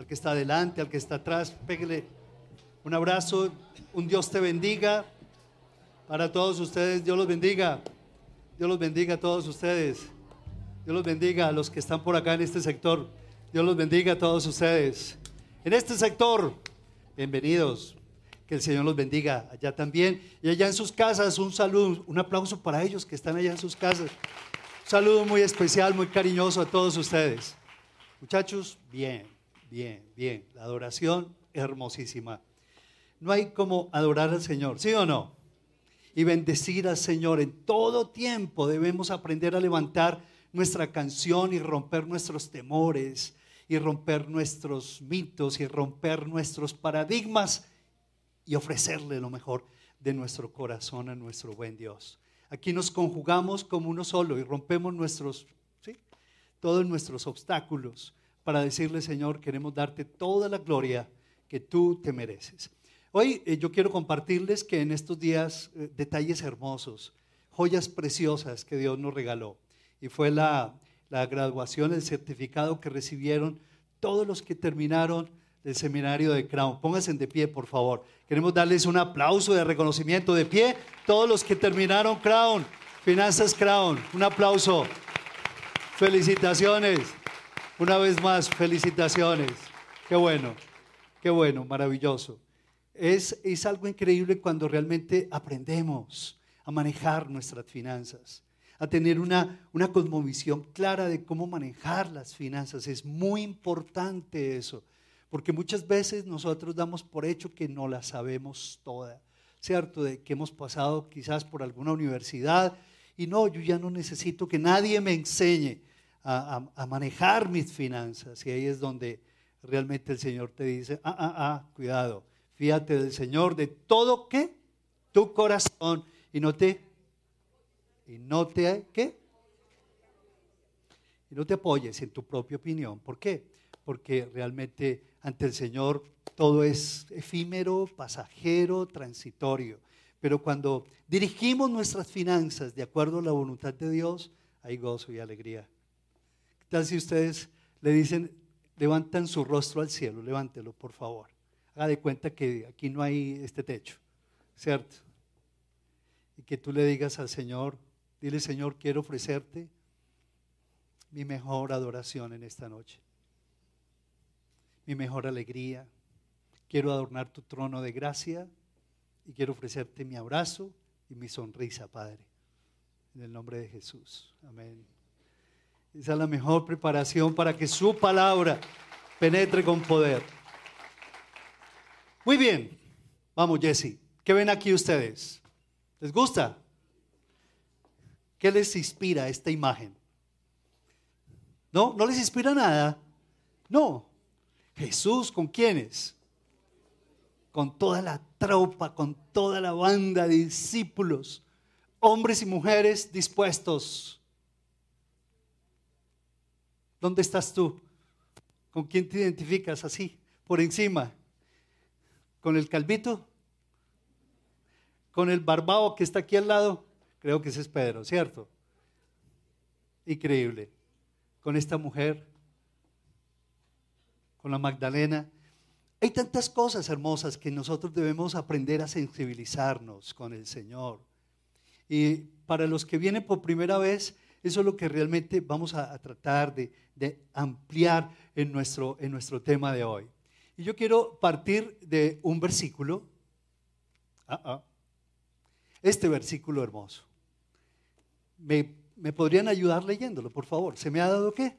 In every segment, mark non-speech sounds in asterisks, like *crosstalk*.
al que está adelante, al que está atrás, pégale un abrazo, un Dios te bendiga. Para todos ustedes, Dios los bendiga. Dios los bendiga a todos ustedes. Dios los bendiga a los que están por acá en este sector. Dios los bendiga a todos ustedes. En este sector, bienvenidos. Que el Señor los bendiga allá también. Y allá en sus casas, un saludo, un aplauso para ellos que están allá en sus casas. Un saludo muy especial, muy cariñoso a todos ustedes. Muchachos, bien, bien, bien. La adoración hermosísima. No hay como adorar al Señor, ¿sí o no? Y bendecir al Señor. En todo tiempo debemos aprender a levantar nuestra canción y romper nuestros temores y romper nuestros mitos y romper nuestros paradigmas y ofrecerle lo mejor de nuestro corazón a nuestro buen Dios. Aquí nos conjugamos como uno solo y rompemos nuestros, ¿sí? todos nuestros obstáculos para decirle, Señor, queremos darte toda la gloria que tú te mereces. Hoy eh, yo quiero compartirles que en estos días eh, detalles hermosos, joyas preciosas que Dios nos regaló. Y fue la, la graduación, el certificado que recibieron todos los que terminaron del seminario de Crown. Pónganse de pie, por favor. Queremos darles un aplauso de reconocimiento de pie. Todos los que terminaron Crown, Finanzas Crown, un aplauso. Felicitaciones. Una vez más, felicitaciones. Qué bueno, qué bueno, maravilloso. Es, es algo increíble cuando realmente aprendemos a manejar nuestras finanzas, a tener una, una cosmovisión clara de cómo manejar las finanzas. Es muy importante eso. Porque muchas veces nosotros damos por hecho que no la sabemos toda, ¿cierto? De que hemos pasado quizás por alguna universidad y no, yo ya no necesito que nadie me enseñe a, manejar mis finanzas. Y ahí es donde realmente el Señor te dice, ah, ah, ah, cuidado, fíjate del Señor de todo que tu corazón y no te, y no te, ¿qué? Y no te apoyes en tu propia opinión. ¿Por qué? Porque realmente ante el Señor todo es efímero, pasajero, transitorio. Pero cuando dirigimos nuestras finanzas de acuerdo a la voluntad de Dios, hay gozo y alegría. ¿Qué tal si ustedes le dicen, levantan su rostro al cielo, levántelo por favor. Haga de cuenta que aquí no hay este techo, ¿cierto? Y que tú le digas al Señor, dile Señor, quiero ofrecerte mi mejor adoración en esta noche mi mejor alegría. Quiero adornar tu trono de gracia y quiero ofrecerte mi abrazo y mi sonrisa, Padre. En el nombre de Jesús. Amén. Esa es la mejor preparación para que su palabra penetre con poder. Muy bien. Vamos, Jesse. ¿Qué ven aquí ustedes? ¿Les gusta? ¿Qué les inspira esta imagen? ¿No? ¿No les inspira nada? No. Jesús, ¿con quiénes? Con toda la tropa, con toda la banda de discípulos, hombres y mujeres dispuestos. ¿Dónde estás tú? ¿Con quién te identificas así? Por encima. ¿Con el calvito? ¿Con el barbado que está aquí al lado? Creo que ese es Pedro, ¿cierto? Increíble. Con esta mujer con la Magdalena. Hay tantas cosas hermosas que nosotros debemos aprender a sensibilizarnos con el Señor. Y para los que vienen por primera vez, eso es lo que realmente vamos a, tratar de, ampliar en nuestro, en nuestro tema de hoy. Y yo quiero partir de un versículo. Ah, ah. Este versículo hermoso. ¿Me, ¿Me podrían ayudar leyéndolo, por favor? ¿Se me ha dado qué?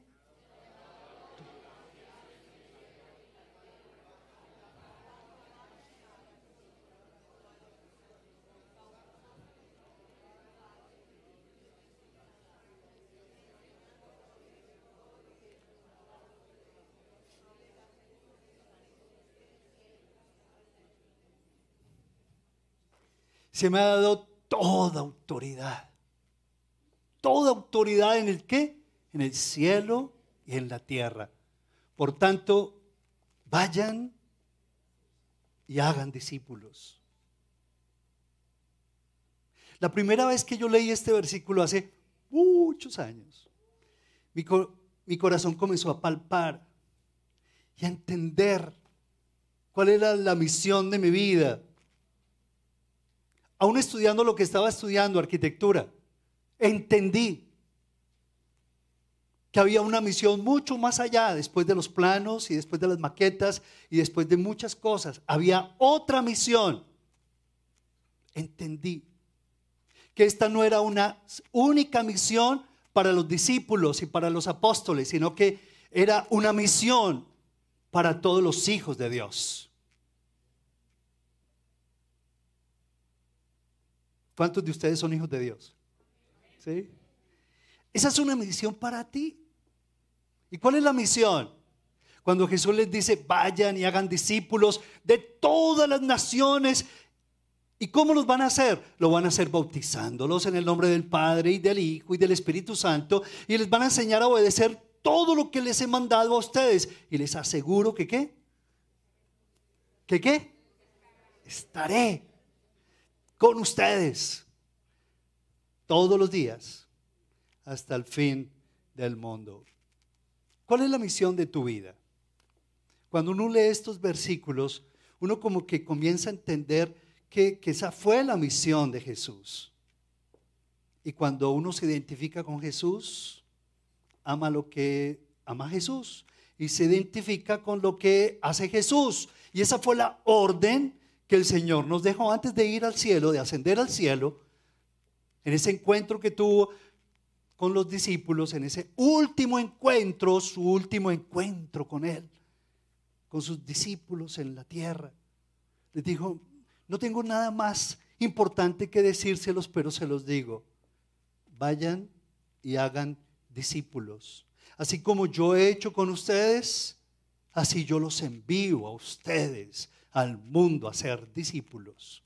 Se me ha dado toda autoridad. Toda autoridad en el qué? En el cielo y en la tierra. Por tanto, vayan y hagan discípulos. La primera vez que yo leí este versículo hace muchos años, mi, mi corazón comenzó a palpar y a entender cuál era la misión de mi vida. Aún estudiando lo que estaba estudiando, arquitectura, entendí que había una misión mucho más allá, después de los planos y después de las maquetas y después de muchas cosas. Había otra misión. Entendí que esta no era una única misión para los discípulos y para los apóstoles, sino que era una misión para todos los hijos de Dios. ¿Cuántos de ustedes son hijos de Dios? ¿Sí? Esa es una misión para ti. ¿Y cuál es la misión? Cuando Jesús les dice, vayan y hagan discípulos de todas las naciones. ¿Y cómo los van a hacer? Lo van a hacer bautizándolos en el nombre del Padre y del Hijo y del Espíritu Santo. Y les van a enseñar a obedecer todo lo que les he mandado a ustedes. Y les aseguro que qué. ¿Que qué? Estaré con ustedes todos los días hasta el fin del mundo. ¿Cuál es la misión de tu vida? Cuando uno lee estos versículos, uno como que comienza a entender que, esa fue la misión de Jesús. Y cuando uno se identifica con Jesús, ama lo que ama Jesús y se identifica con lo que hace Jesús. Y esa fue la orden que el Señor nos dejó antes de ir al cielo, de ascender al cielo, en ese encuentro que tuvo con los discípulos, en ese último encuentro, su último encuentro con Él, con sus discípulos en la tierra. Les dijo, no tengo nada más importante que decírselos, pero se los digo. Vayan y hagan discípulos. Así como yo he hecho con ustedes, así yo los envío a ustedes al mundo a ser discípulos.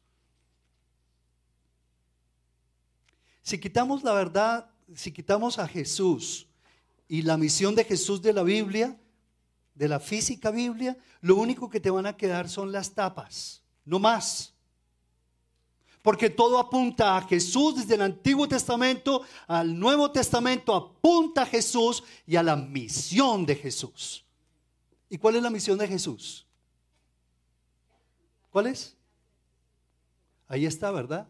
Si quitamos la verdad, si quitamos a Jesús y la misión de Jesús de la Biblia, de la física Biblia, lo único que te van a quedar son las tapas, no más. Porque todo apunta a Jesús desde el Antiguo Testamento al Nuevo Testamento, apunta a Jesús y a la misión de Jesús. ¿Y cuál es la misión de Jesús? ¿Cuál es? Ahí está, ¿verdad?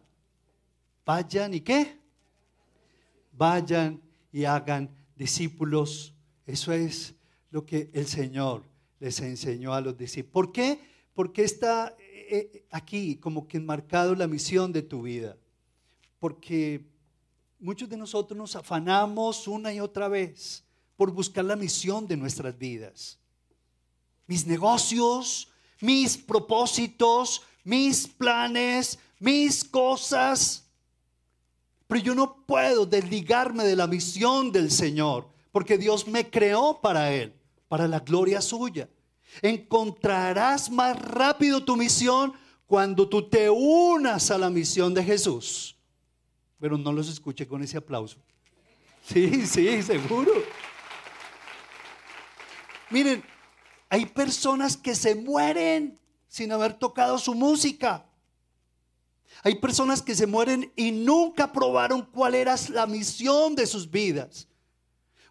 Vayan y qué? Vayan y hagan discípulos. Eso es lo que el Señor les enseñó a los discípulos. ¿Por qué? Porque está eh, eh, aquí como que enmarcado la misión de tu vida. Porque muchos de nosotros nos afanamos una y otra vez por buscar la misión de nuestras vidas. Mis negocios, mis propósitos, mis planes, mis cosas. Pero yo no puedo desligarme de la misión del Señor, porque Dios me creó para Él, para la gloria suya. Encontrarás más rápido tu misión cuando tú te unas a la misión de Jesús. Pero no los escuche con ese aplauso. Sí, sí, seguro. Miren, hay personas que se mueren sin haber tocado su música. Hay personas que se mueren y nunca probaron cuál era la misión de sus vidas.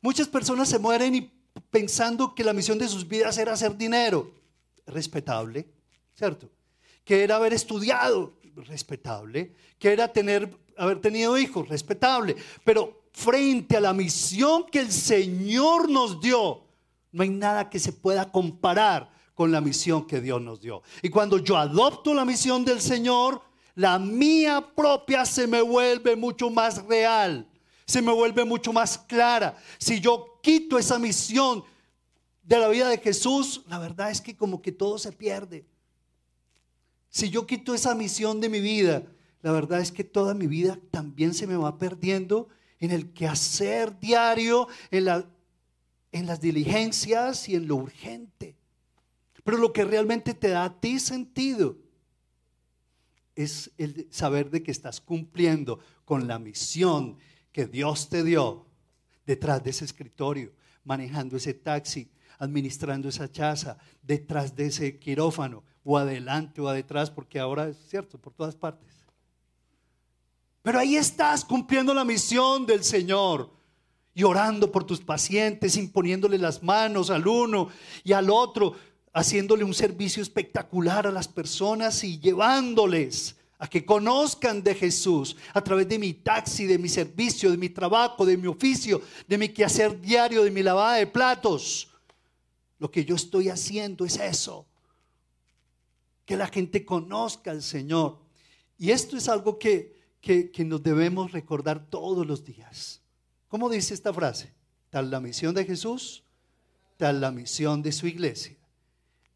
Muchas personas se mueren y pensando que la misión de sus vidas era hacer dinero. Respetable, ¿cierto? Que era haber estudiado, respetable. Que era tener, haber tenido hijos, respetable. Pero frente a la misión que el Señor nos dio, no hay nada que se pueda comparar con la misión que Dios nos dio. Y cuando yo adopto la misión del Señor, la mía propia se me vuelve mucho más real, se me vuelve mucho más clara. Si yo quito esa misión de la vida de Jesús, la verdad es que como que todo se pierde. Si yo quito esa misión de mi vida, la verdad es que toda mi vida también se me va perdiendo en el quehacer diario, en la en las diligencias y en lo urgente. Pero lo que realmente te da a ti sentido es el saber de que estás cumpliendo con la misión que Dios te dio detrás de ese escritorio, manejando ese taxi, administrando esa chaza, detrás de ese quirófano, o adelante o detrás, porque ahora es cierto, por todas partes. Pero ahí estás cumpliendo la misión del Señor. Y orando por tus pacientes, imponiéndole las manos al uno y al otro, haciéndole un servicio espectacular a las personas y llevándoles a que conozcan de Jesús a través de mi taxi, de mi servicio, de mi trabajo, de mi oficio, de mi quehacer diario, de mi lavada de platos. Lo que yo estoy haciendo es eso. Que la gente conozca al Señor. Y esto es algo que, que, nos debemos recordar todos los días. ¿Cómo dice esta frase? Tal la misión de Jesús, tal la misión de su iglesia.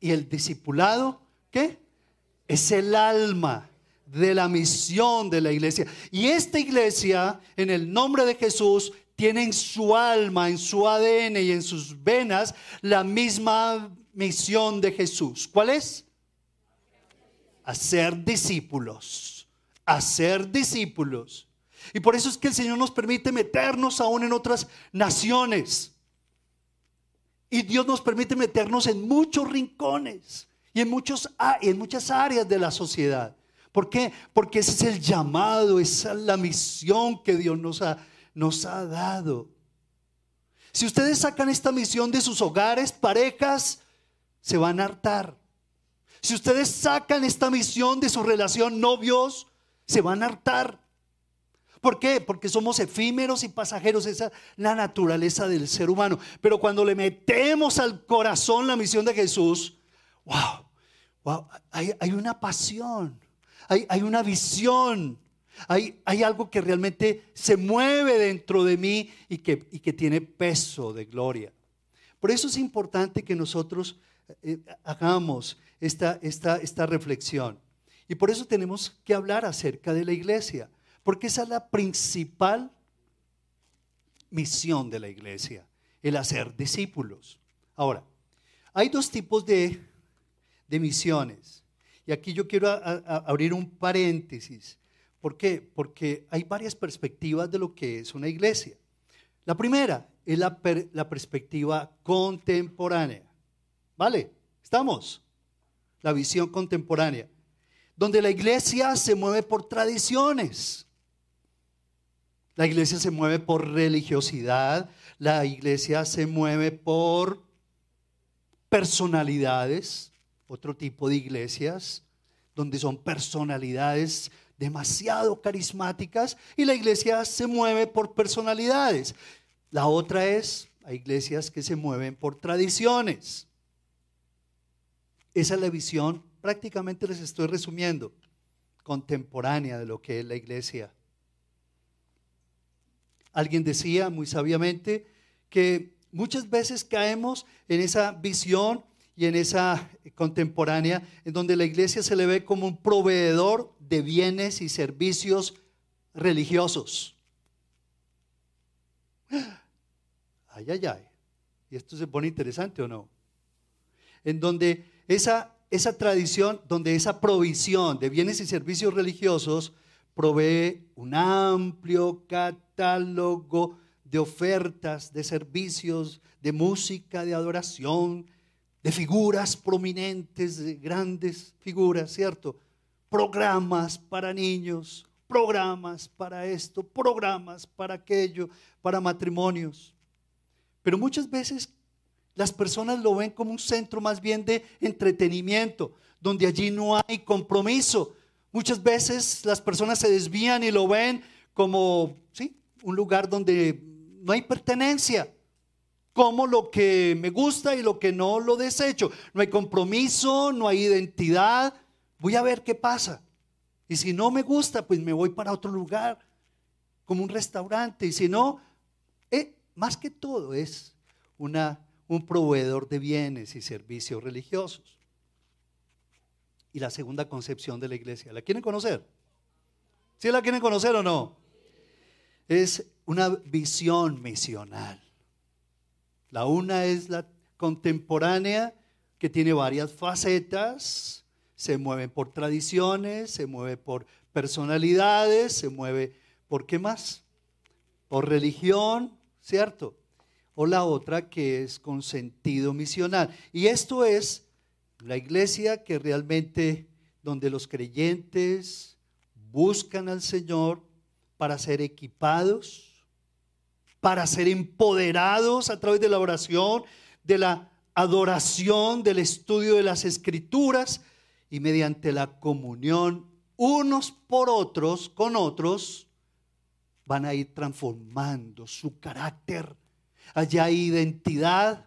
Y el discipulado, ¿qué? Es el alma de la misión de la iglesia. Y esta iglesia, en el nombre de Jesús, tiene en su alma, en su ADN y en sus venas la misma misión de Jesús. ¿Cuál es? Hacer discípulos. Hacer discípulos. Y por eso es que el Señor nos permite meternos aún en otras naciones. Y Dios nos permite meternos en muchos rincones y en, muchos, en muchas áreas de la sociedad. ¿Por qué? Porque ese es el llamado, esa es la misión que Dios nos ha, nos ha dado. Si ustedes sacan esta misión de sus hogares, parejas, se van a hartar. Si ustedes sacan esta misión de su relación, novios, se van a hartar. ¿Por qué? Porque somos efímeros y pasajeros, esa es la naturaleza del ser humano. Pero cuando le metemos al corazón la misión de Jesús, wow, wow, hay, una pasión hay, una visión, hay, algo que realmente se mueve dentro de mí y que, tiene peso de gloria. Por eso es importante que nosotros eh, hagamos esta reflexión. Y por eso tenemos que hablar acerca de la iglesia, porque esa es la principal misión de la iglesia, el hacer discípulos. Ahora, hay dos tipos de, de misiones. Y aquí yo quiero abrir un paréntesis. ¿Por qué? Porque hay varias perspectivas de lo que es una iglesia. La primera es la, la perspectiva contemporánea. ¿Vale? ¿Estamos? La visión contemporánea. Donde la iglesia se mueve por tradiciones. La iglesia se mueve por religiosidad. La iglesia se mueve por personalidades otro tipo de iglesias donde son personalidades demasiado carismáticas y la iglesia se mueve por personalidades. La otra es, hay iglesias que se mueven por tradiciones. Esa es la visión, prácticamente les estoy resumiendo, contemporánea de lo que es la iglesia. Alguien decía muy sabiamente que muchas veces caemos en esa visión y en esa contemporánea, en donde la iglesia se le ve como un proveedor de bienes y servicios religiosos. *gasps* Ay, ay, ay. ¿Y esto se pone interesante o no? En donde esa, esa tradición, donde esa provisión de bienes y servicios religiosos provee un amplio catálogo de ofertas, de servicios, de música, de adoración, de figuras prominentes, de grandes figuras, ¿cierto? Programas para niños, programas para esto, programas para aquello, para matrimonios. Pero muchas veces las personas lo ven como un centro más bien de entretenimiento, donde allí no hay compromiso. Muchas veces las personas se desvían y lo ven como, sí, un lugar donde no hay pertenencia como lo que me gusta y lo que no lo desecho. No hay compromiso, no hay identidad. Voy a ver qué pasa. Y si no me gusta, pues me voy para otro lugar, como un restaurante. Y si no, eh, más que todo es una, un proveedor de bienes y servicios religiosos. Y la segunda concepción de la iglesia, ¿la quieren conocer? ¿Sí la quieren conocer o no? Es una visión misional. La una es la contemporánea, que tiene varias facetas, se mueve por tradiciones, se mueve por personalidades, se mueve por qué más? Por religión, ¿cierto? O la otra que es con sentido misional. Y esto es la iglesia que realmente, donde los creyentes buscan al Señor para ser equipados para ser empoderados a través de la oración, de la adoración, del estudio de las escrituras y mediante la comunión unos por otros, con otros, van a ir transformando su carácter. Allá hay identidad,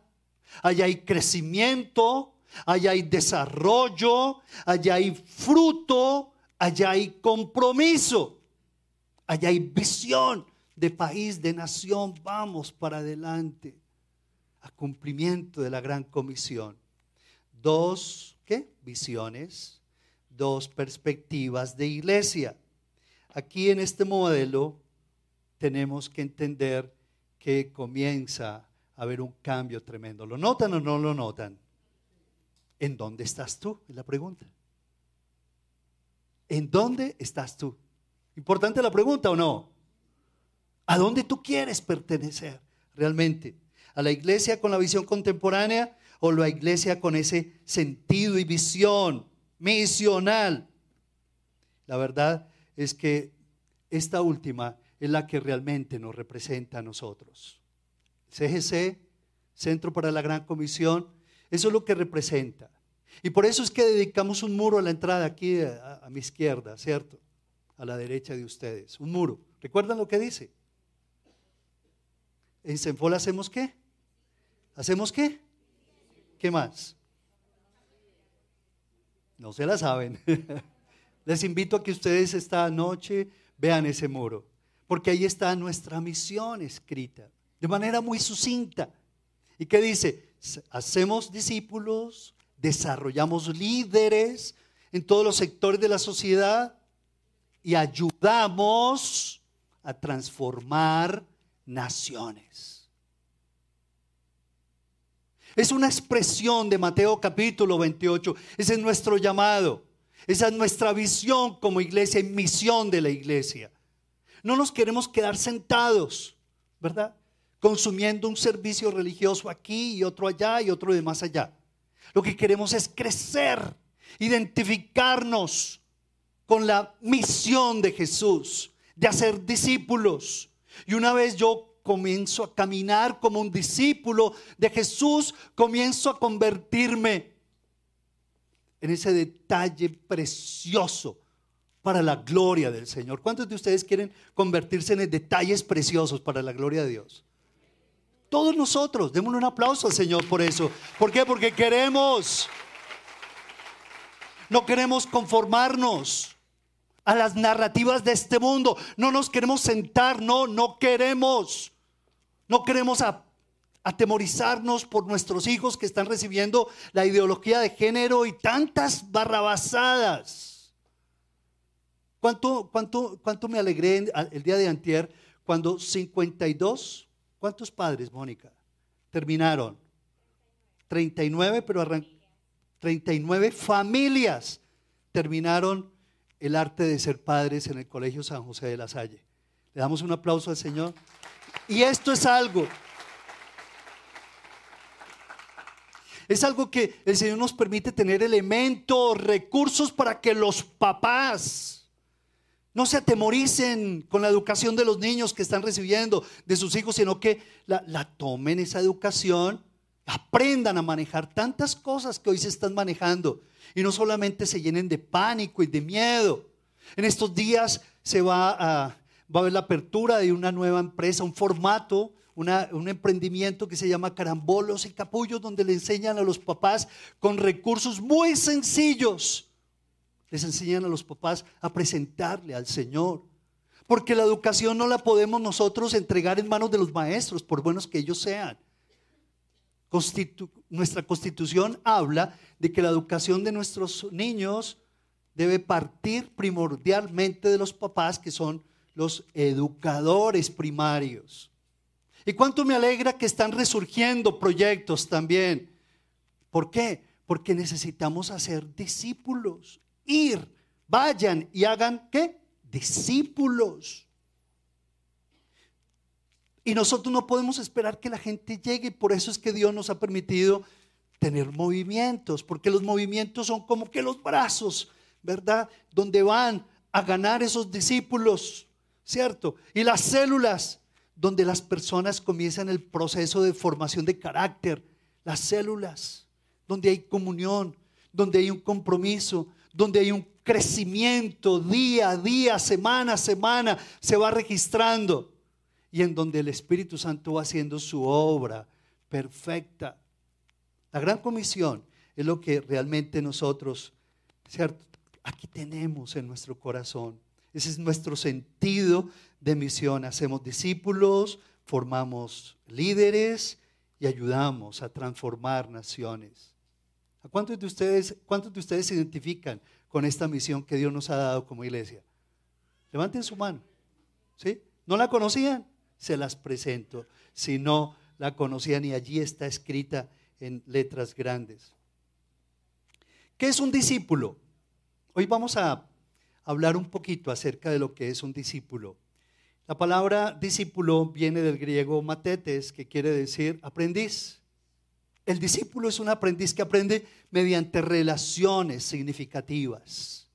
allá hay crecimiento, allá hay desarrollo, allá hay fruto, allá hay compromiso, allá hay visión de país, de nación. Vamos para adelante a cumplimiento de la gran comisión. Dos, ¿qué? Visiones, dos perspectivas de iglesia. Aquí en este modelo tenemos que entender que comienza a haber un cambio tremendo. ¿Lo notan o no lo notan? ¿En dónde estás tú? Es la pregunta. ¿En dónde estás tú? Importante la pregunta o no. ¿A dónde tú quieres pertenecer realmente? ¿A la iglesia con la visión contemporánea o la iglesia con ese sentido y visión misional? La verdad es que esta última es la que realmente nos representa a nosotros. CGC, Centro para la Gran Comisión, eso es lo que representa. Y por eso es que dedicamos un muro a la entrada aquí a, mi izquierda, ¿cierto? A la derecha de ustedes, un muro. ¿Recuerdan lo que dice? En Senfol hacemos qué? ¿Hacemos qué? ¿Qué más? No se la saben. *laughs* Les invito a que ustedes esta noche vean ese muro, porque ahí está nuestra misión escrita, de manera muy sucinta. ¿Y qué dice? Hacemos discípulos, desarrollamos líderes en todos los sectores de la sociedad y ayudamos a transformar naciones. Es una expresión de Mateo capítulo 28. Ese es nuestro llamado. Esa es nuestra visión como iglesia y misión de la iglesia. No nos queremos quedar sentados, ¿verdad? Consumiendo un servicio religioso aquí y otro allá y otro de más allá. Lo que queremos es crecer, identificarnos con la misión de Jesús, de hacer discípulos, y una vez yo comienzo a caminar como un discípulo de Jesús, comienzo a convertirme en ese detalle precioso para la gloria del Señor. ¿Cuántos de ustedes quieren convertirse en detalles preciosos para la gloria de Dios? Todos nosotros, démosle un aplauso al Señor por eso. ¿Por qué? Porque queremos, no queremos conformarnos a las narrativas de este mundo. No nos queremos sentar, no, no queremos. No queremos atemorizarnos por nuestros hijos que están recibiendo la ideología de género y tantas barrabasadas. ¿Cuánto, cuánto, cuánto me alegré el día de antier cuando 52, ¿cuántos padres, Mónica? Terminaron. 39, pero 39 familias terminaron el arte de ser padres en el Colegio San José de la Salle. Le damos un aplauso al Señor. Y esto es algo. Es algo que el Señor nos permite tener elementos, recursos para que los papás no se atemoricen con la educación de los niños que están recibiendo de sus hijos, sino que la, tomen esa educación, aprendan a manejar tantas cosas que hoy se están manejando y no solamente se llenen de pánico y de miedo. En estos días se va a, va a haber la apertura de una nueva empresa, un formato, un emprendimiento que se llama Carambolos y Capullos, donde le enseñan a los papás con recursos muy sencillos. Les enseñan a los papás a presentarle al Señor. Porque la educación no la podemos nosotros entregar en manos de los maestros, por buenos que ellos sean nuestra constitución habla de que la educación de nuestros niños debe partir primordialmente de los papás que son los educadores primarios. Y cuánto me alegra que están resurgiendo proyectos también. ¿Por qué? Porque necesitamos hacer discípulos. Ir, vayan y hagan qué? Discípulos. Y nosotros no podemos esperar que la gente llegue. Por eso es que Dios nos ha permitido tener movimientos, porque los movimientos son como que los brazos, ¿verdad? Donde van a ganar esos discípulos, ¿cierto? Y las células donde las personas comienzan el proceso de formación de carácter, las células, donde hay comunión, donde hay un compromiso, donde hay un crecimiento día a día, semana a semana, se va registrando y en donde el Espíritu Santo va haciendo su obra perfecta. La gran comisión es lo que realmente nosotros, ¿cierto? Aquí tenemos en nuestro corazón. Ese es nuestro sentido de misión. Hacemos discípulos, formamos líderes y ayudamos a transformar naciones. ¿A cuántos de ustedes, cuántos de ustedes se identifican con esta misión que Dios nos ha dado como iglesia? Levanten su mano. ¿Sí? ¿No la conocían? se las presento. Si no la conocían y allí está escrita en letras grandes. ¿Qué es un discípulo? Hoy vamos a hablar un poquito acerca de lo que es un discípulo. La palabra discípulo viene del griego matetes, que quiere decir aprendiz. El discípulo es un aprendiz que aprende mediante relaciones significativas.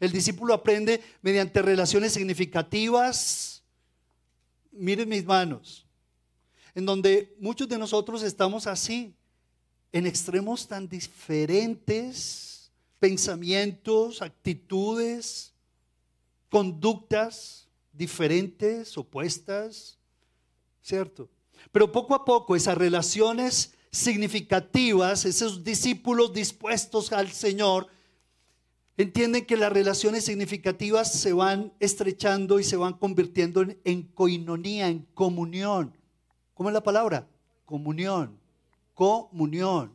El discípulo aprende mediante relaciones significativas miren mis manos, en donde muchos de nosotros estamos así, en extremos tan diferentes, pensamientos, actitudes, conductas diferentes, opuestas, ¿cierto? Pero poco a poco esas relaciones significativas, esos discípulos dispuestos al Señor, entienden que las relaciones significativas se van estrechando y se van convirtiendo en, coinonía, en comunión. ¿Cómo es la palabra? Comunión. Comunión.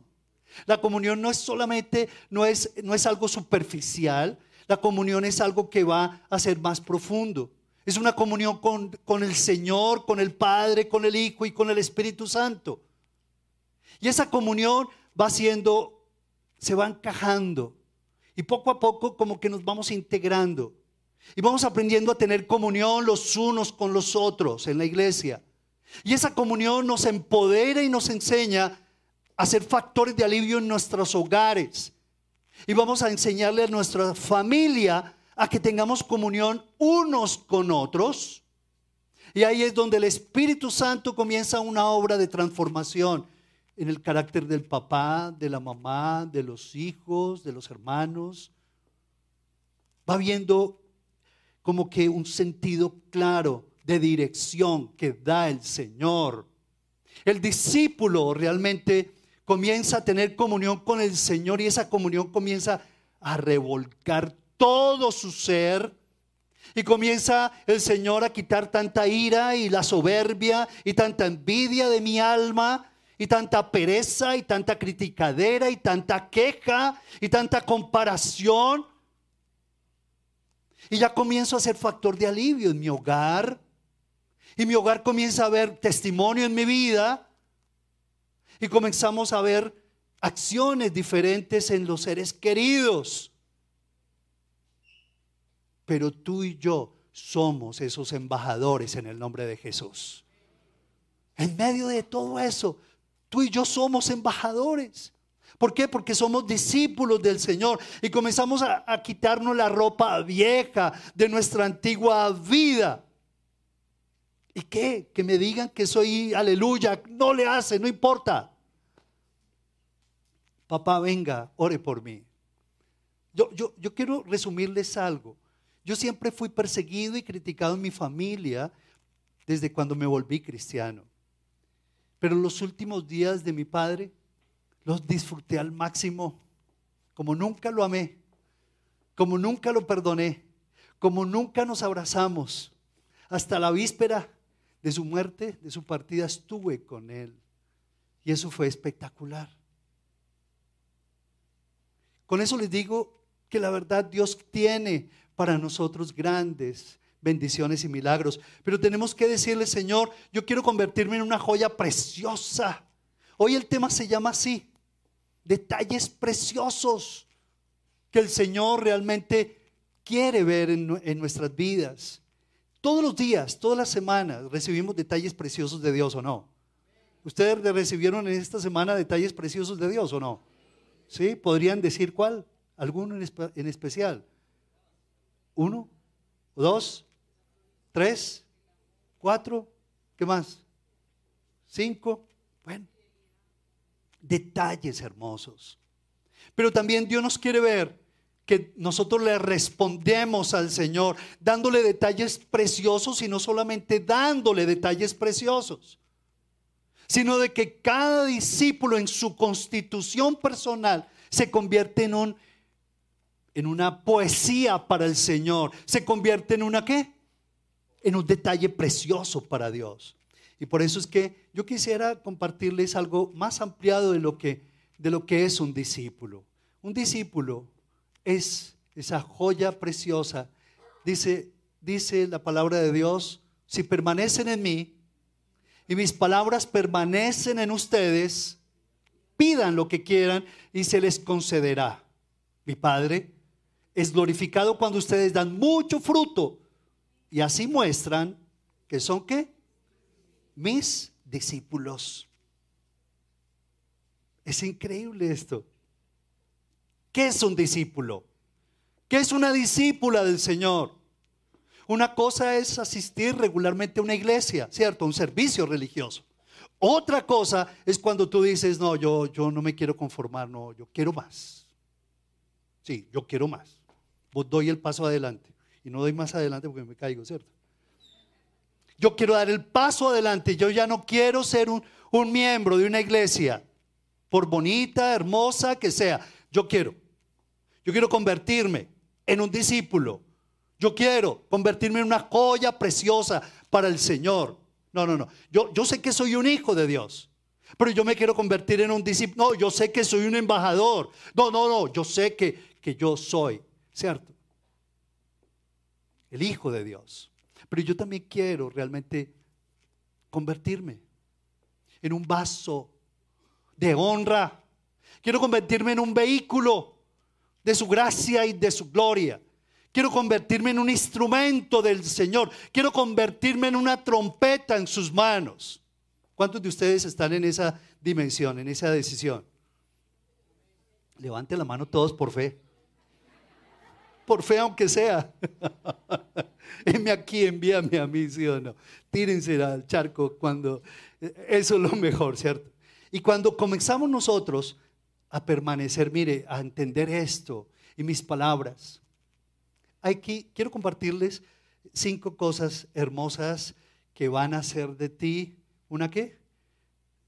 La comunión no es solamente, no es, no es algo superficial, la comunión es algo que va a ser más profundo. Es una comunión con, con el Señor, con el Padre, con el Hijo y con el Espíritu Santo. Y esa comunión va siendo, se va encajando y poco a poco como que nos vamos integrando. Y vamos aprendiendo a tener comunión los unos con los otros en la iglesia. Y esa comunión nos empodera y nos enseña a ser factores de alivio en nuestros hogares. Y vamos a enseñarle a nuestra familia a que tengamos comunión unos con otros. Y ahí es donde el Espíritu Santo comienza una obra de transformación en el carácter del papá, de la mamá, de los hijos, de los hermanos. Va viendo como que un sentido claro de dirección que da el Señor. El discípulo realmente comienza a tener comunión con el Señor y esa comunión comienza a revolcar todo su ser. Y comienza el Señor a quitar tanta ira y la soberbia y tanta envidia de mi alma y tanta pereza y tanta criticadera y tanta queja y tanta comparación. Y ya comienzo a ser factor de alivio en mi hogar. Y mi hogar comienza a ver testimonio en mi vida. Y comenzamos a ver acciones diferentes en los seres queridos. Pero tú y yo somos esos embajadores en el nombre de Jesús. En medio de todo eso, Tú y yo somos embajadores. ¿Por qué? Porque somos discípulos del Señor y comenzamos a, quitarnos la ropa vieja de nuestra antigua vida. ¿Y qué? Que me digan que soy aleluya, no le hace, no importa. Papá, venga, ore por mí. Yo, yo, yo quiero resumirles algo. Yo siempre fui perseguido y criticado en mi familia desde cuando me volví cristiano. Pero los últimos días de mi padre los disfruté al máximo, como nunca lo amé, como nunca lo perdoné, como nunca nos abrazamos. Hasta la víspera de su muerte, de su partida, estuve con él. Y eso fue espectacular. Con eso les digo que la verdad Dios tiene para nosotros grandes bendiciones y milagros. Pero tenemos que decirle, Señor, yo quiero convertirme en una joya preciosa. Hoy el tema se llama así, detalles preciosos que el Señor realmente quiere ver en, nuestras vidas. Todos los días, todas las semanas recibimos detalles preciosos de Dios o no. ¿Ustedes recibieron en esta semana detalles preciosos de Dios o no? ¿Sí? ¿Podrían decir cuál? ¿Alguno en, en especial? ¿Uno? ¿Dos? Tres, cuatro, ¿Qué más? Cinco. Bueno, detalles hermosos. Pero también Dios nos quiere ver que nosotros le respondemos al Señor dándole detalles preciosos y no solamente dándole detalles preciosos, sino de que cada discípulo en su constitución personal se convierte en un en una poesía para el Señor, se convierte en una qué? En un detalle precioso para Dios. Y por eso es que yo quisiera compartirles algo más ampliado de lo que de lo que es un discípulo. Un discípulo es esa joya preciosa. Dice, dice la palabra de Dios, si permanecen en mí y mis palabras permanecen en ustedes, pidan lo que quieran y se les concederá. Mi Padre es glorificado cuando ustedes dan mucho fruto y así muestran que son qué? Mis discípulos. Es increíble esto. ¿Qué es un discípulo? ¿Qué es una discípula del Señor? Una cosa es asistir regularmente a una iglesia, ¿cierto? Un servicio religioso. Otra cosa es cuando tú dices, no, yo, yo no me quiero conformar, no, yo quiero más. Sí, yo quiero más. Vos doy el paso adelante. Y no doy más adelante porque me caigo, ¿cierto? Yo quiero dar el paso adelante. Yo ya no quiero ser un, un miembro de una iglesia por bonita, hermosa que sea. Yo quiero. Yo quiero convertirme en un discípulo. Yo quiero convertirme en una joya preciosa para el Señor. No, no, no. Yo, yo sé que soy un hijo de Dios. Pero yo me quiero convertir en un discípulo. No, yo sé que soy un embajador. No, no, no. Yo sé que, que yo soy, ¿cierto? El hijo de Dios. Pero yo también quiero realmente convertirme en un vaso de honra. Quiero convertirme en un vehículo de su gracia y de su gloria. Quiero convertirme en un instrumento del Señor. Quiero convertirme en una trompeta en sus manos. ¿Cuántos de ustedes están en esa dimensión, en esa decisión? Levante la mano todos por fe. Por fe aunque sea. *laughs* Heme aquí, envíame a mí, sí o no. Tírense al charco cuando... Eso es lo mejor, ¿cierto? Y cuando comenzamos nosotros a permanecer, mire, a entender esto y mis palabras, aquí quiero compartirles cinco cosas hermosas que van a hacer de ti una qué?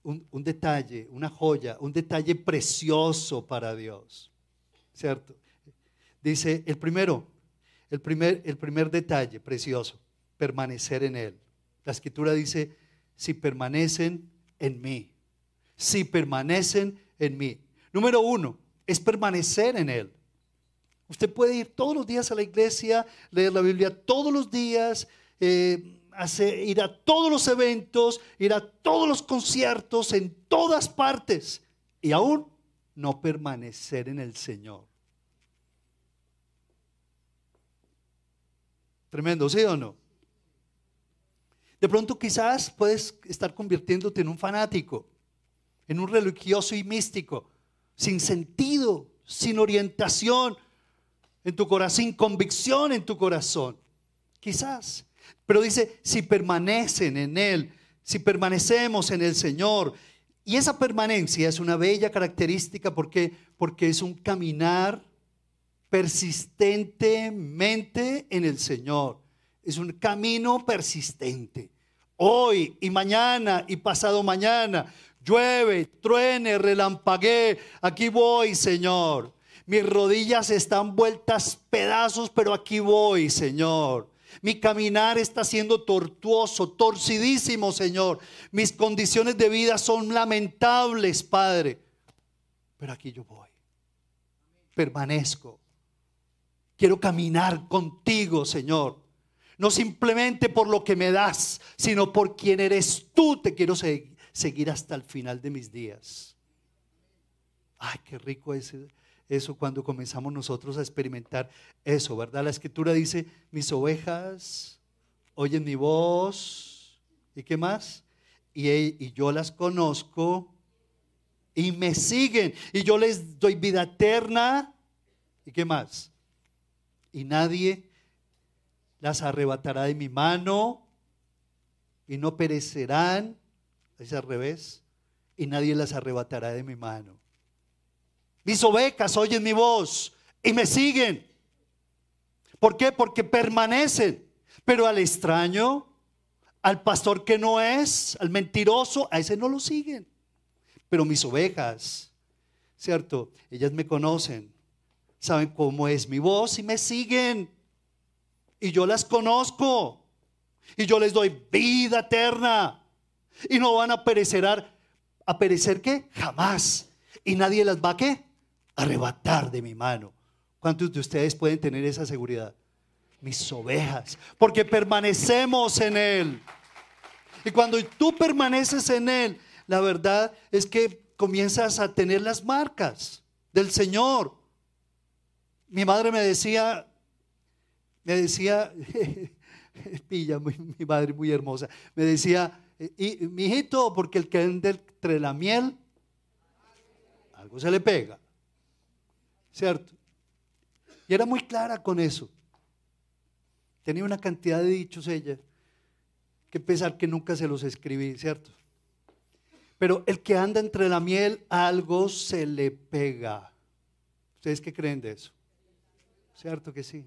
Un, un, detalle, una joya, un detalle precioso para Dios. ¿Cierto? Dice el primero, el primer, el primer detalle precioso, permanecer en Él. La escritura dice, si permanecen en mí si permanecen en mí. Número uno, es permanecer en Él. Usted puede ir todos los días a la iglesia, leer la Biblia todos los días, eh, ir a todos los eventos, ir a todos los conciertos, en todas partes, y aún no permanecer en el Señor. Tremendo, ¿sí o no? De pronto quizás puedes estar convirtiéndote en un fanático en un religioso y místico, sin sentido, sin orientación en tu corazón, sin convicción en tu corazón. Quizás. Pero dice, si permanecen en Él, si permanecemos en el Señor. Y esa permanencia es una bella característica porque, porque es un caminar persistentemente en el Señor. Es un camino persistente. Hoy y mañana y pasado mañana llueve, truene, relampaguee, aquí voy, Señor. Mis rodillas están vueltas pedazos, pero aquí voy, Señor. Mi caminar está siendo tortuoso, torcidísimo, Señor. Mis condiciones de vida son lamentables, Padre. Pero aquí yo voy. Permanezco. Quiero caminar contigo, Señor. No simplemente por lo que me das, sino por quien eres tú. Te quiero seguir hasta el final de mis días. Ay, qué rico es eso cuando comenzamos nosotros a experimentar eso, ¿verdad? La escritura dice, mis ovejas oyen mi voz. ¿Y qué más? Y, y yo las conozco y me siguen. Y yo les doy vida eterna. ¿Y qué más? Y nadie las arrebatará de mi mano. y no perecerán, es al revés, y nadie las arrebatará de mi mano. Mis ovejas oyen mi voz y me siguen. ¿Por qué? Porque permanecen. Pero al extraño, al pastor que no es, al mentiroso, a ese no lo siguen. Pero mis ovejas, ¿cierto? Ellas me conocen, saben cómo es mi voz y me siguen. Y yo las conozco. Y yo les doy vida eterna. Y no van a perecer. ¿A perecer qué? Jamás. Y nadie las va a qué? Arrebatar de mi mano. ¿Cuántos de ustedes pueden tener esa seguridad? Mis ovejas. Porque permanecemos en Él. Y cuando tú permaneces en Él, la verdad es que comienzas a tener las marcas del Señor. Mi madre me decía, me decía, *laughs* pilla, mi, madre muy hermosa, me decía, y, mi hijito, porque el que anda entre la miel, algo se le pega, ¿cierto? Y era muy clara con eso. Tenía una cantidad de dichos ella, que pesar que nunca se los escribí, ¿cierto? Pero el que anda entre la miel, algo se le pega. ¿Ustedes qué creen de eso? ¿Cierto que sí?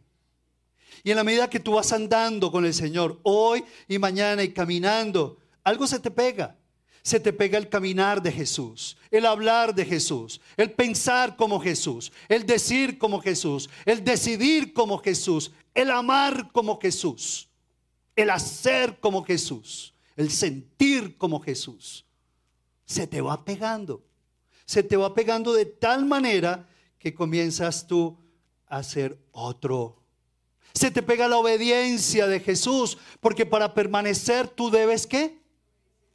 Y en la medida que tú vas andando con el Señor, hoy y mañana y caminando, algo se te pega. Se te pega el caminar de Jesús, el hablar de Jesús, el pensar como Jesús, el decir como Jesús, el decidir como Jesús, el amar como Jesús, el hacer como Jesús, el sentir como Jesús. Se te va pegando. Se te va pegando de tal manera que comienzas tú a ser otro se te pega la obediencia de Jesús, porque para permanecer tú debes qué?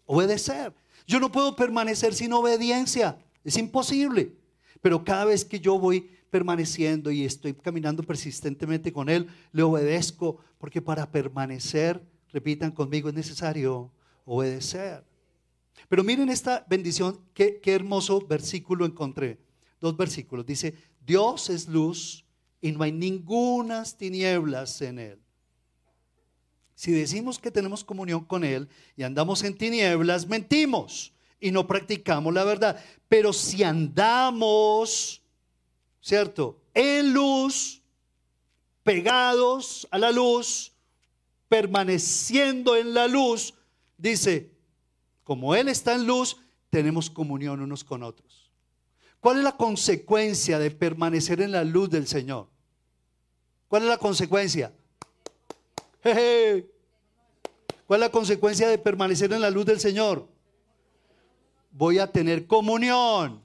Obedecer. Yo no puedo permanecer sin obediencia, es imposible. Pero cada vez que yo voy permaneciendo y estoy caminando persistentemente con Él, le obedezco, porque para permanecer, repitan conmigo, es necesario obedecer. Pero miren esta bendición, qué, qué hermoso versículo encontré. Dos versículos. Dice, Dios es luz y no hay ningunas tinieblas en él. Si decimos que tenemos comunión con Él y andamos en tinieblas, mentimos y no practicamos la verdad. Pero si andamos, ¿cierto? En luz, pegados a la luz, permaneciendo en la luz, dice, como Él está en luz, tenemos comunión unos con otros. ¿Cuál es la consecuencia de permanecer en la luz del Señor? ¿Cuál es la consecuencia? ¿Cuál es la consecuencia de permanecer en la luz del Señor? Voy a tener comunión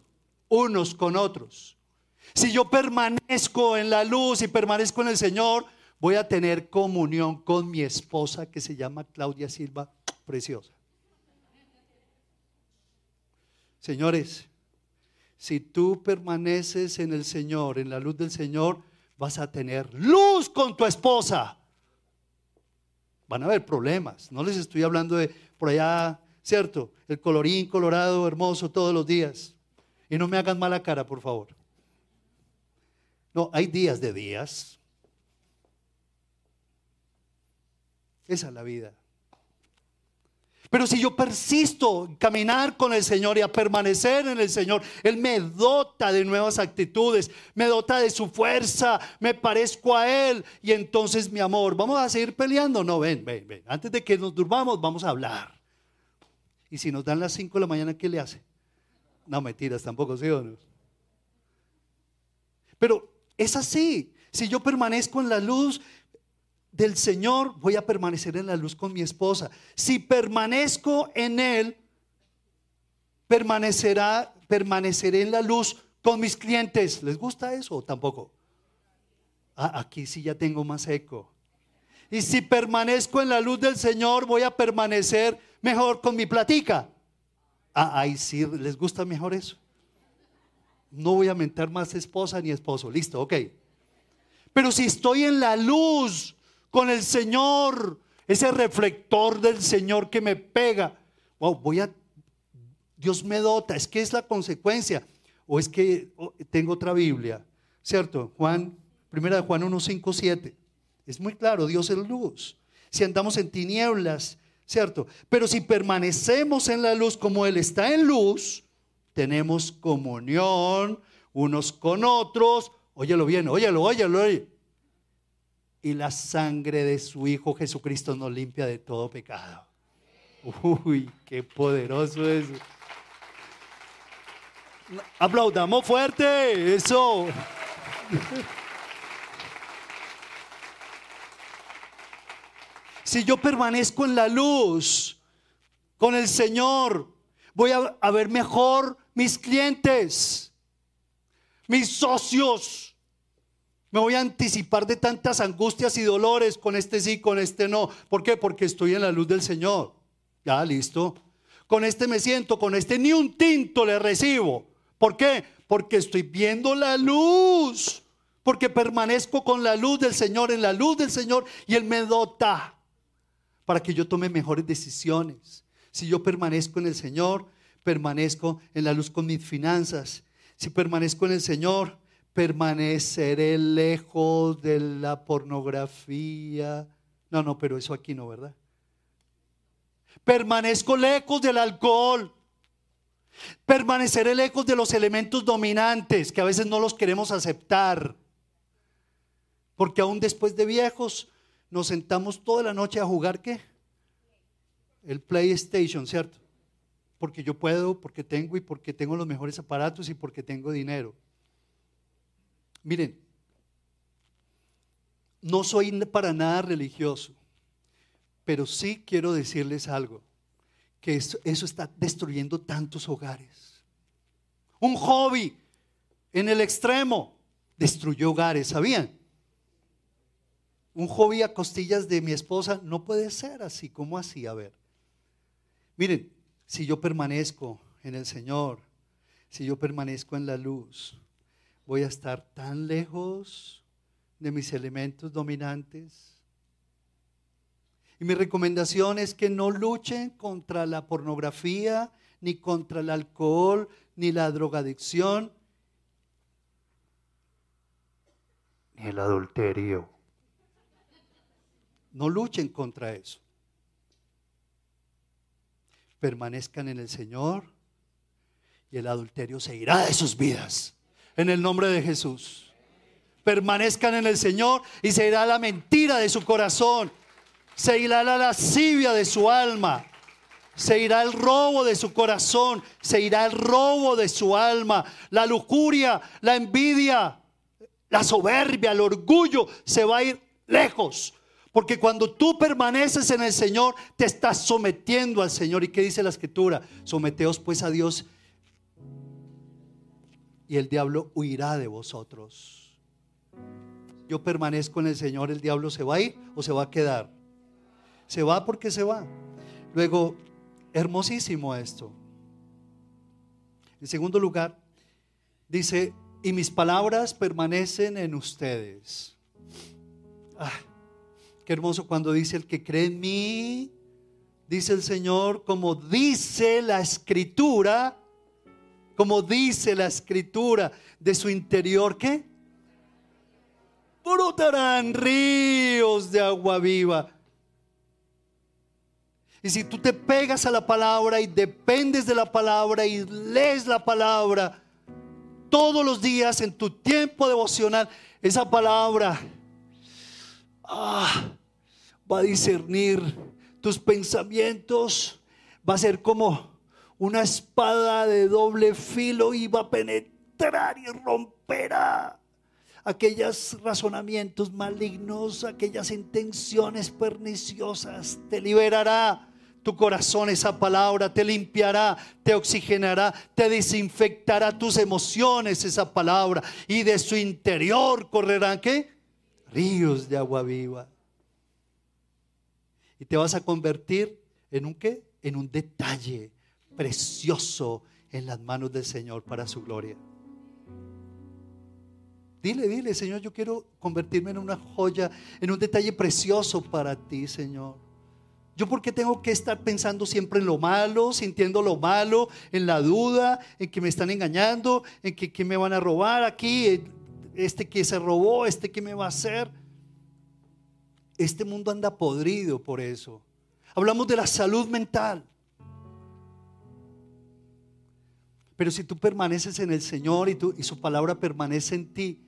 unos con otros. Si yo permanezco en la luz y permanezco en el Señor, voy a tener comunión con mi esposa que se llama Claudia Silva, preciosa. Señores, si tú permaneces en el Señor, en la luz del Señor, vas a tener luz con tu esposa. Van a haber problemas. No les estoy hablando de por allá, ¿cierto? El colorín colorado, hermoso todos los días. Y no me hagan mala cara, por favor. No, hay días de días. Esa es la vida. Pero si yo persisto en caminar con el Señor y a permanecer en el Señor, Él me dota de nuevas actitudes, me dota de su fuerza, me parezco a Él. Y entonces, mi amor, ¿vamos a seguir peleando? No, ven, ven, ven. Antes de que nos durmamos, vamos a hablar. Y si nos dan las 5 de la mañana, ¿qué le hace? No, mentiras, tampoco, ¿sí o no? Pero es así. Si yo permanezco en la luz, del Señor voy a permanecer en la luz con mi esposa. Si permanezco en Él, permanecerá, permaneceré en la luz con mis clientes. ¿Les gusta eso o tampoco? Ah, aquí sí ya tengo más eco. Y si permanezco en la luz del Señor, voy a permanecer mejor con mi platica. Ah, ahí sí, ¿les gusta mejor eso? No voy a mentar más esposa ni esposo. Listo, ok. Pero si estoy en la luz, con el Señor, ese reflector del Señor que me pega. Wow, voy a, Dios me dota, es que es la consecuencia. O es que oh, tengo otra Biblia, ¿cierto? Juan, primera de Juan 1, 5, 7. Es muy claro, Dios es luz. Si andamos en tinieblas, ¿cierto? Pero si permanecemos en la luz como Él está en luz, tenemos comunión unos con otros. Óyelo bien, óyelo, óyelo. óyelo. Y la sangre de su Hijo Jesucristo nos limpia de todo pecado. Uy, qué poderoso es. Aplaudamos fuerte, eso. Si yo permanezco en la luz con el Señor, voy a, ver mejor mis clientes, mis socios. Me voy a anticipar de tantas angustias y dolores con este sí, con este no. ¿Por qué? Porque estoy en la luz del Señor. Ya, listo. Con este me siento, con este ni un tinto le recibo. ¿Por qué? Porque estoy viendo la luz. Porque permanezco con la luz del Señor, en la luz del Señor, y Él me dota para que yo tome mejores decisiones. Si yo permanezco en el Señor, permanezco en la luz con mis finanzas. Si permanezco en el Señor, permaneceré lejos de la pornografía. No, no, pero eso aquí no, ¿verdad? Permanezco lejos del alcohol. Permaneceré lejos de los elementos dominantes que a veces no los queremos aceptar. Porque aún después de viejos nos sentamos toda la noche a jugar qué? El PlayStation, ¿cierto? Porque yo puedo, porque tengo y porque tengo los mejores aparatos y porque tengo dinero. Miren, no soy para nada religioso, pero sí quiero decirles algo, que eso, está destruyendo tantos hogares. Un hobby en el extremo destruyó hogares, ¿sabían? un hobby a costillas de mi esposa, no puede ser así, como así? A ver. Miren, si yo permanezco en el Señor, si yo permanezco en la luz, voy a estar tan lejos de mis elementos dominantes. Y mi recomendación es que no luchen contra la pornografía, ni contra el alcohol, ni la drogadicción, ni el adulterio. No luchen contra eso. Permanezcan en el Señor y el adulterio se irá de sus vidas. En el nombre de Jesús. Permanezcan en el Señor y se irá la mentira de su corazón. Se irá la lascivia de su alma. Se irá el robo de su corazón. Se irá el robo de su alma. La lujuria, la envidia, la soberbia, el orgullo se va a ir lejos. Porque cuando tú permaneces en el Señor, te estás sometiendo al Señor. ¿Y qué dice la escritura? Someteos pues a Dios y el diablo huirá de vosotros. Yo permanezco en el Señor, el diablo se va a ir o se va a quedar. Se va porque se va. Luego, hermosísimo esto. En segundo lugar, dice, y mis palabras permanecen en ustedes. Ah Qué hermoso cuando dice el que cree en mí, dice el Señor, como dice la escritura, como dice la escritura de su interior, ¿qué? Brotarán ríos de agua viva. Y si tú te pegas a la palabra y dependes de la palabra y lees la palabra todos los días en tu tiempo devocional, esa palabra ah, va a discernir tus pensamientos, va a ser como una espada de doble filo va a penetrar y romperá aquellos razonamientos malignos, aquellas intenciones perniciosas, te liberará tu corazón esa palabra, te limpiará, te oxigenará, te desinfectará tus emociones esa palabra y de su interior correrán qué? ríos de agua viva. Y te vas a convertir en un qué? En un detalle precioso en las manos del Señor para su gloria. Dile, dile, Señor, yo quiero convertirme en una joya, en un detalle precioso para ti, Señor. Yo porque tengo que estar pensando siempre en lo malo, sintiendo lo malo, en la duda, en que me están engañando, en que, que me van a robar aquí este que se robó, este que me va a hacer. Este mundo anda podrido por eso. Hablamos de la salud mental. Pero si tú permaneces en el Señor y, su palabra permanece en ti,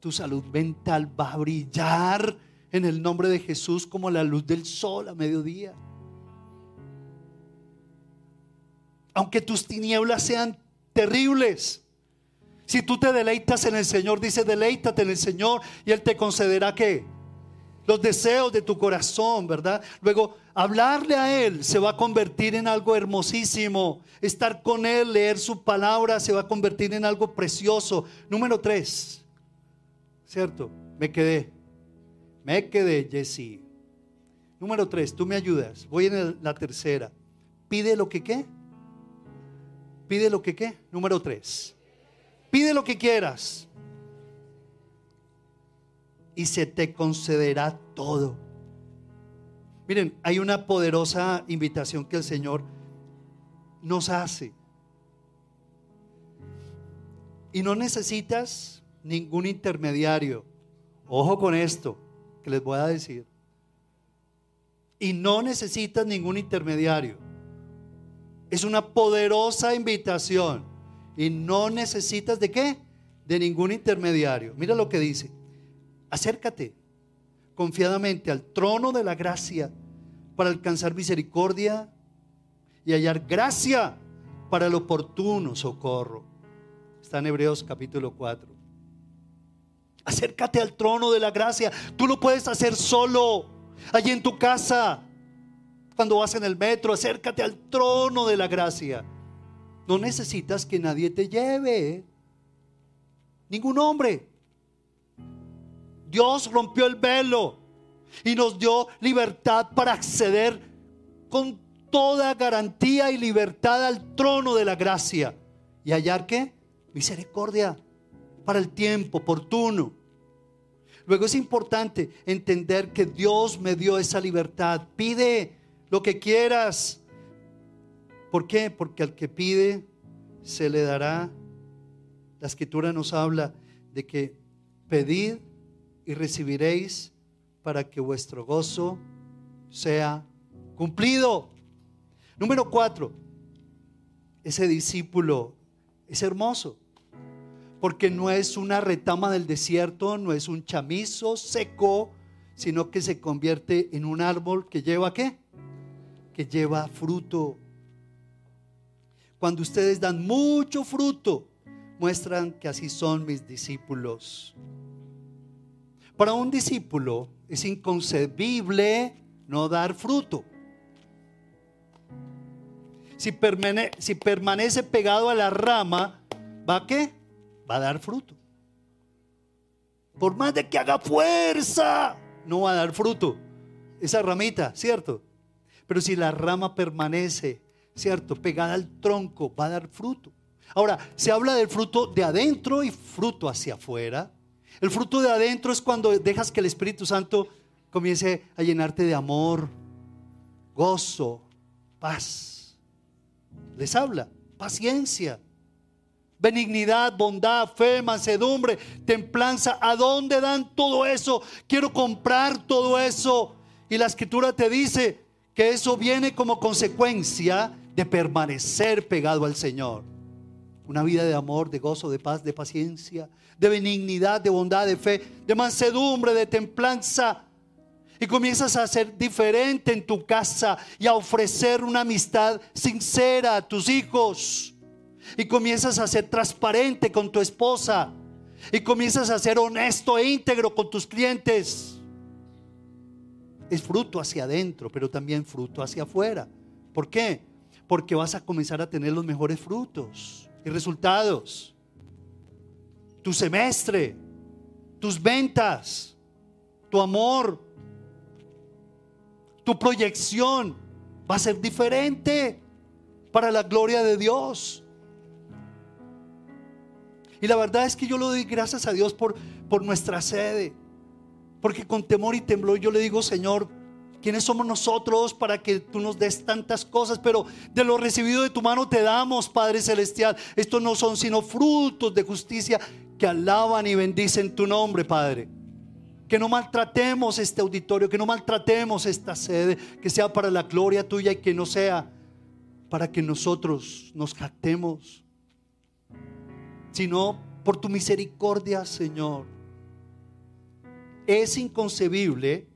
tu salud mental va a brillar en el nombre de Jesús como la luz del sol a mediodía. Aunque tus tinieblas sean terribles, si tú te deleitas en el Señor, dice, deleítate en el Señor y Él te concederá que los deseos de tu corazón, ¿verdad? Luego, hablarle a Él se va a convertir en algo hermosísimo. Estar con Él, leer su palabra, se va a convertir en algo precioso. Número tres, ¿cierto? Me quedé. Me quedé, Jesse. Número tres, tú me ayudas. Voy en la tercera. Pide lo que qué. Pide lo que qué. Número tres. Pide lo que quieras y se te concederá todo. Miren, hay una poderosa invitación que el Señor nos hace. Y no necesitas ningún intermediario. Ojo con esto que les voy a decir. Y no necesitas ningún intermediario. Es una poderosa invitación. Y no necesitas de qué? De ningún intermediario. Mira lo que dice. Acércate confiadamente al trono de la gracia para alcanzar misericordia y hallar gracia para el oportuno socorro. Está en Hebreos capítulo 4. Acércate al trono de la gracia. Tú lo puedes hacer solo, allí en tu casa, cuando vas en el metro. Acércate al trono de la gracia. No necesitas que nadie te lleve. Ningún hombre. Dios rompió el velo y nos dio libertad para acceder con toda garantía y libertad al trono de la gracia. ¿Y hallar qué? Misericordia para el tiempo oportuno. Luego es importante entender que Dios me dio esa libertad. Pide lo que quieras. ¿Por qué? Porque al que pide se le dará. La escritura nos habla de que pedid y recibiréis para que vuestro gozo sea cumplido. Número cuatro, ese discípulo es hermoso, porque no es una retama del desierto, no es un chamizo seco, sino que se convierte en un árbol que lleva qué? Que lleva fruto. Cuando ustedes dan mucho fruto, muestran que así son mis discípulos. Para un discípulo es inconcebible no dar fruto. Si, permanece pegado a la rama, ¿va a qué? Va a dar fruto. Por más de que haga fuerza, no va a dar fruto. Esa ramita, ¿cierto? Pero si la rama permanece ¿cierto? Pegada al tronco, va a dar fruto. Ahora, se habla del fruto de adentro y fruto hacia afuera. El fruto de adentro es cuando dejas que el Espíritu Santo comience a llenarte de amor, gozo, paz. Les habla, paciencia, benignidad, bondad, fe, mansedumbre, templanza. ¿A dónde dan todo eso? Quiero comprar todo eso. Y la escritura te dice que eso viene como consecuencia de permanecer pegado al Señor. Una vida de amor, de gozo, de paz, de paciencia, de benignidad, de bondad, de fe, de mansedumbre, de templanza. Y comienzas a ser diferente en tu casa y a ofrecer una amistad sincera a tus hijos. Y comienzas a ser transparente con tu esposa. Y comienzas a ser honesto e íntegro con tus clientes. Es fruto hacia adentro, pero también fruto hacia afuera. ¿Por qué? porque vas a comenzar a tener los mejores frutos resultados. Tu semestre, tus ventas, tu amor, tu proyección va a ser diferente para la gloria de Dios. Y la verdad es que yo le doy gracias a Dios por, por nuestra sede. Porque con temor y temblor yo le digo, Señor, ¿Quiénes somos nosotros para que tú nos des tantas cosas? Pero de lo recibido de tu mano te damos, Padre Celestial. Estos no son sino frutos de justicia que alaban y bendicen tu nombre, Padre. Que no maltratemos este auditorio, que no maltratemos esta sede, que sea para la gloria tuya y que no sea para que nosotros nos jactemos, sino por tu misericordia, Señor. Es inconcebible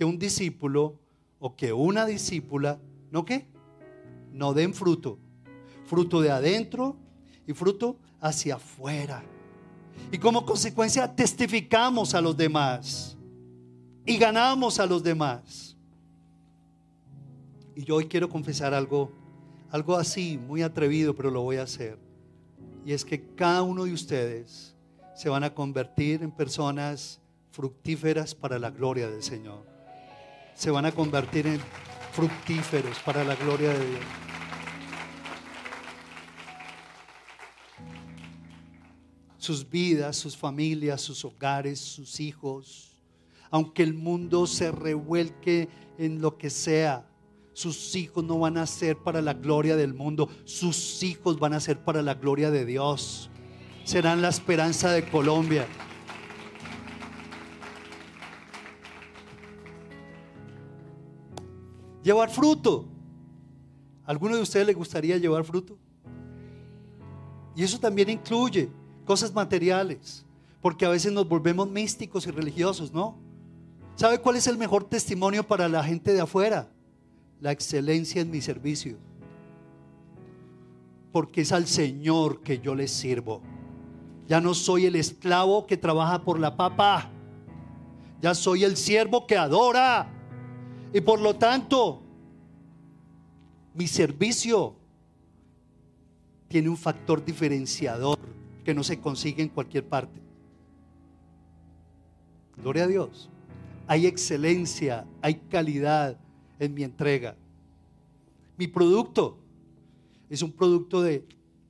que un discípulo o que una discípula, ¿no qué? No den fruto. Fruto de adentro y fruto hacia afuera. Y como consecuencia testificamos a los demás y ganamos a los demás. Y yo hoy quiero confesar algo, algo así, muy atrevido, pero lo voy a hacer. Y es que cada uno de ustedes se van a convertir en personas fructíferas para la gloria del Señor. Se van a convertir en fructíferos para la gloria de Dios. sus vidas, sus familias, sus hogares, sus hijos. Aunque el mundo se revuelque en lo que sea, sus hijos no van a ser para la gloria del mundo, sus hijos van a ser para la gloria de Dios. Serán la esperanza de Colombia. Llevar fruto. ¿Alguno de ustedes le gustaría llevar fruto? Y eso también incluye cosas materiales, porque a veces nos volvemos místicos y religiosos, ¿no? ¿Sabe cuál es el mejor testimonio para la gente de afuera? La excelencia en mi servicio. Porque es al Señor que yo le sirvo. Ya no soy el esclavo que trabaja por la papa. Ya soy el siervo que adora. Y por lo tanto, mi servicio tiene un factor diferenciador que no se consigue en cualquier parte. Gloria a Dios. Hay excelencia, hay calidad en mi entrega. Mi producto es un producto de,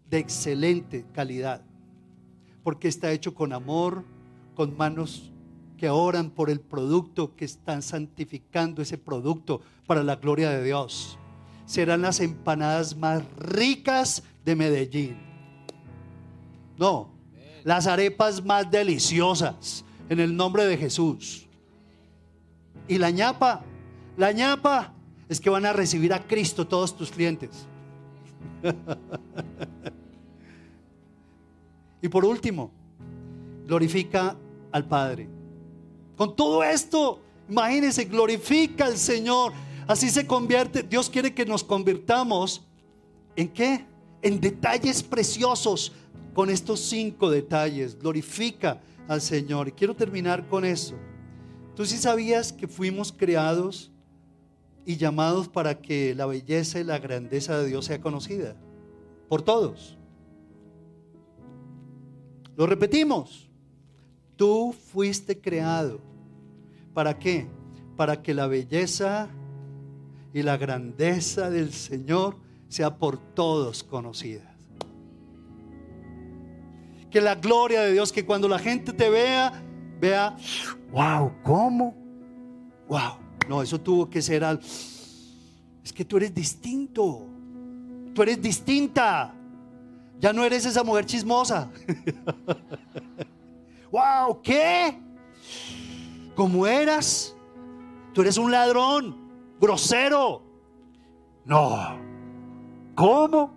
de excelente calidad, porque está hecho con amor, con manos que oran por el producto, que están santificando ese producto para la gloria de Dios. Serán las empanadas más ricas de Medellín no, las arepas más deliciosas en el nombre de Jesús. Y la ñapa, la ñapa es que van a recibir a Cristo todos tus clientes. *laughs* y por último, glorifica al Padre. Con todo esto, imagínense, glorifica al Señor. Así se convierte. Dios quiere que nos convirtamos en qué? En detalles preciosos con estos cinco detalles. Glorifica al Señor. Y quiero terminar con eso. ¿Tú sí sabías que fuimos creados y llamados para que la belleza y la grandeza de Dios sea conocida? Por todos. Lo repetimos. Tú fuiste creado. ¿Para qué? Para que la belleza y la grandeza del Señor sea por todos conocida que la gloria de Dios, que cuando la gente te vea, vea, wow, ¿cómo? Wow, no, eso tuvo que ser al... Es que tú eres distinto, tú eres distinta, ya no eres esa mujer chismosa. *laughs* wow, ¿qué? ¿Cómo eras? Tú eres un ladrón, grosero. No, ¿cómo?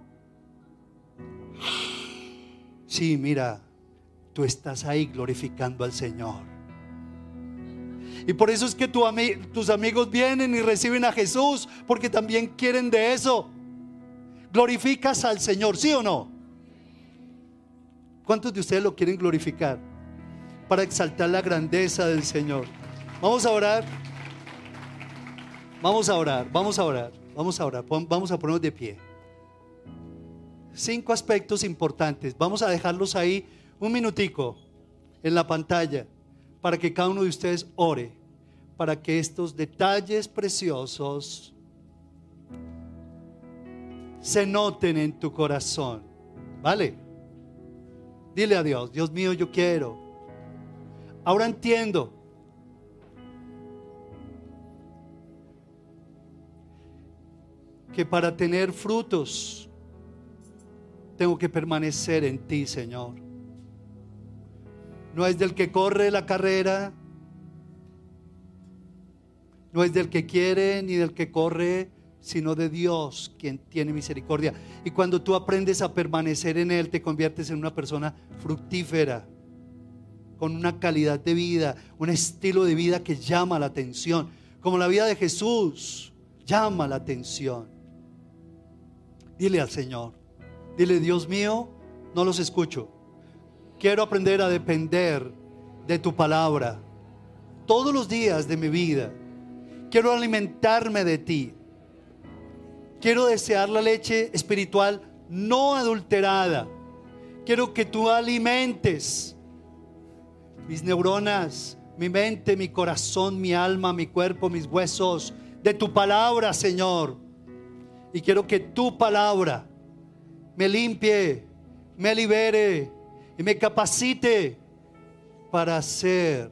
Sí, mira, tú estás ahí glorificando al Señor. Y por eso es que tus amigos vienen y reciben a Jesús, porque también quieren de eso. Glorificas al Señor, ¿sí o no? ¿Cuántos de ustedes lo quieren glorificar? Para exaltar la grandeza del Señor. Vamos a orar. Vamos a orar, vamos a orar, vamos a orar. Vamos a ponernos de pie cinco aspectos importantes. Vamos a dejarlos ahí un minutico en la pantalla para que cada uno de ustedes ore, para que estos detalles preciosos se noten en tu corazón. ¿Vale? Dile a Dios, Dios mío, yo quiero. Ahora entiendo. Que para tener frutos tengo que permanecer en ti, Señor. No es del que corre la carrera, No es del que quiere ni del que corre, sino de Dios quien tiene misericordia. Y cuando tú aprendes a permanecer en Él, te conviertes en una persona fructífera, con una calidad de vida, un estilo de vida que llama la atención, como la vida de Jesús llama la atención. Dile al Señor, dile, Dios mío, no los escucho. Quiero aprender a depender de tu palabra todos los días de mi vida. Quiero alimentarme de ti. Quiero desear la leche espiritual no adulterada. Quiero que tú alimentes mis neuronas, mi mente, mi corazón, mi alma, mi cuerpo, mis huesos de tu palabra, Señor. Y quiero que tu palabra me limpie, me libere y me capacite para ser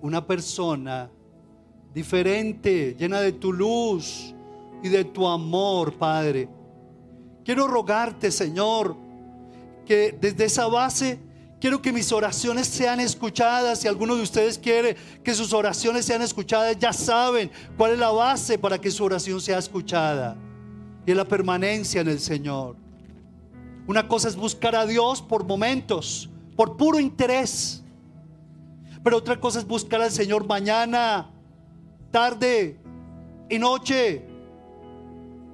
una persona diferente, llena de tu luz y de tu amor, Padre. Quiero rogarte, Señor, que desde esa base quiero que mis oraciones sean escuchadas. Si alguno de ustedes quiere que sus oraciones sean escuchadas, ya saben cuál es la base para que su oración sea escuchada. Y es la permanencia en el Señor. Una cosa es buscar a Dios por momentos, por puro interés. Pero otra cosa es buscar al Señor mañana, tarde y noche.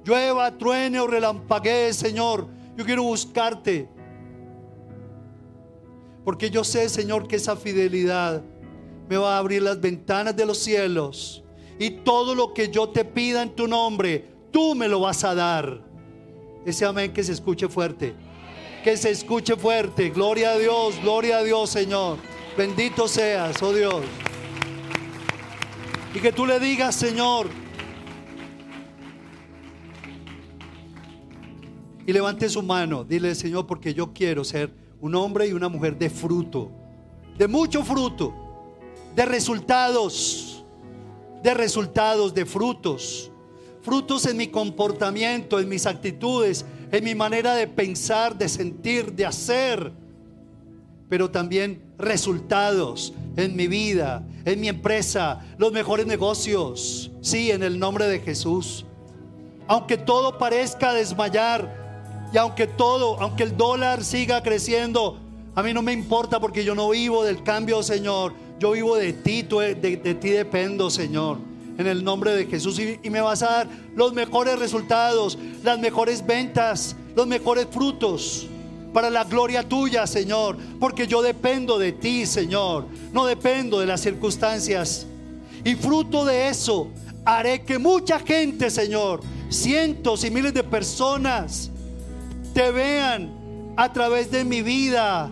Llueva, truene o relampaguee, Señor. Yo quiero buscarte. Porque yo sé, Señor, que esa fidelidad me va a abrir las ventanas de los cielos. Y todo lo que yo te pida en tu nombre, tú me lo vas a dar. Ese amén que se escuche fuerte. Que se escuche fuerte. Gloria a Dios, gloria a Dios, Señor. Bendito seas, oh Dios. Y que tú le digas, Señor, y levante su mano, dile, Señor, porque yo quiero ser un hombre y una mujer de fruto, de mucho fruto, de resultados, de resultados, de frutos, frutos en mi comportamiento, en mis actitudes, en mi manera de pensar, de sentir, de hacer pero también resultados en mi vida, en mi empresa, los mejores negocios. Sí, en el nombre de Jesús. Aunque todo parezca desmayar y aunque todo, aunque el dólar siga creciendo, a mí no me importa porque yo no vivo del cambio, Señor. Yo vivo de ti, de, de ti dependo, Señor. En el nombre de Jesús. Y, y me vas a dar los mejores resultados, las mejores ventas, los mejores frutos para la gloria tuya, Señor, porque yo dependo de ti, Señor, no dependo de las circunstancias. Y fruto de eso, haré que mucha gente, Señor, cientos y miles de personas, te vean a través de mi vida,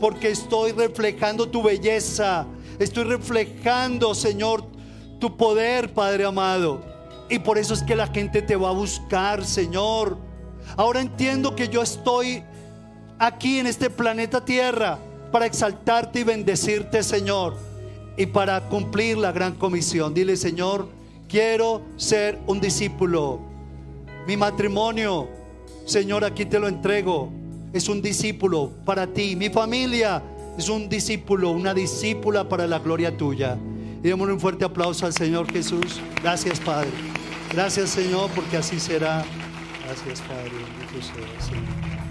porque estoy reflejando tu belleza, estoy reflejando, Señor, tu poder, Padre amado. Y por eso es que la gente te va a buscar, Señor. Ahora entiendo que yo estoy aquí en este planeta Tierra para exaltarte y bendecirte, Señor, y para cumplir la gran comisión. Dile, Señor, quiero ser un discípulo. Mi matrimonio, Señor, aquí te lo entrego. Es un discípulo para ti. Mi familia es un discípulo, una discípula para la gloria tuya. Y démosle un fuerte aplauso al Señor Jesús. Gracias, Padre. Gracias, Señor, porque así será. Gracias, Padre. Señor.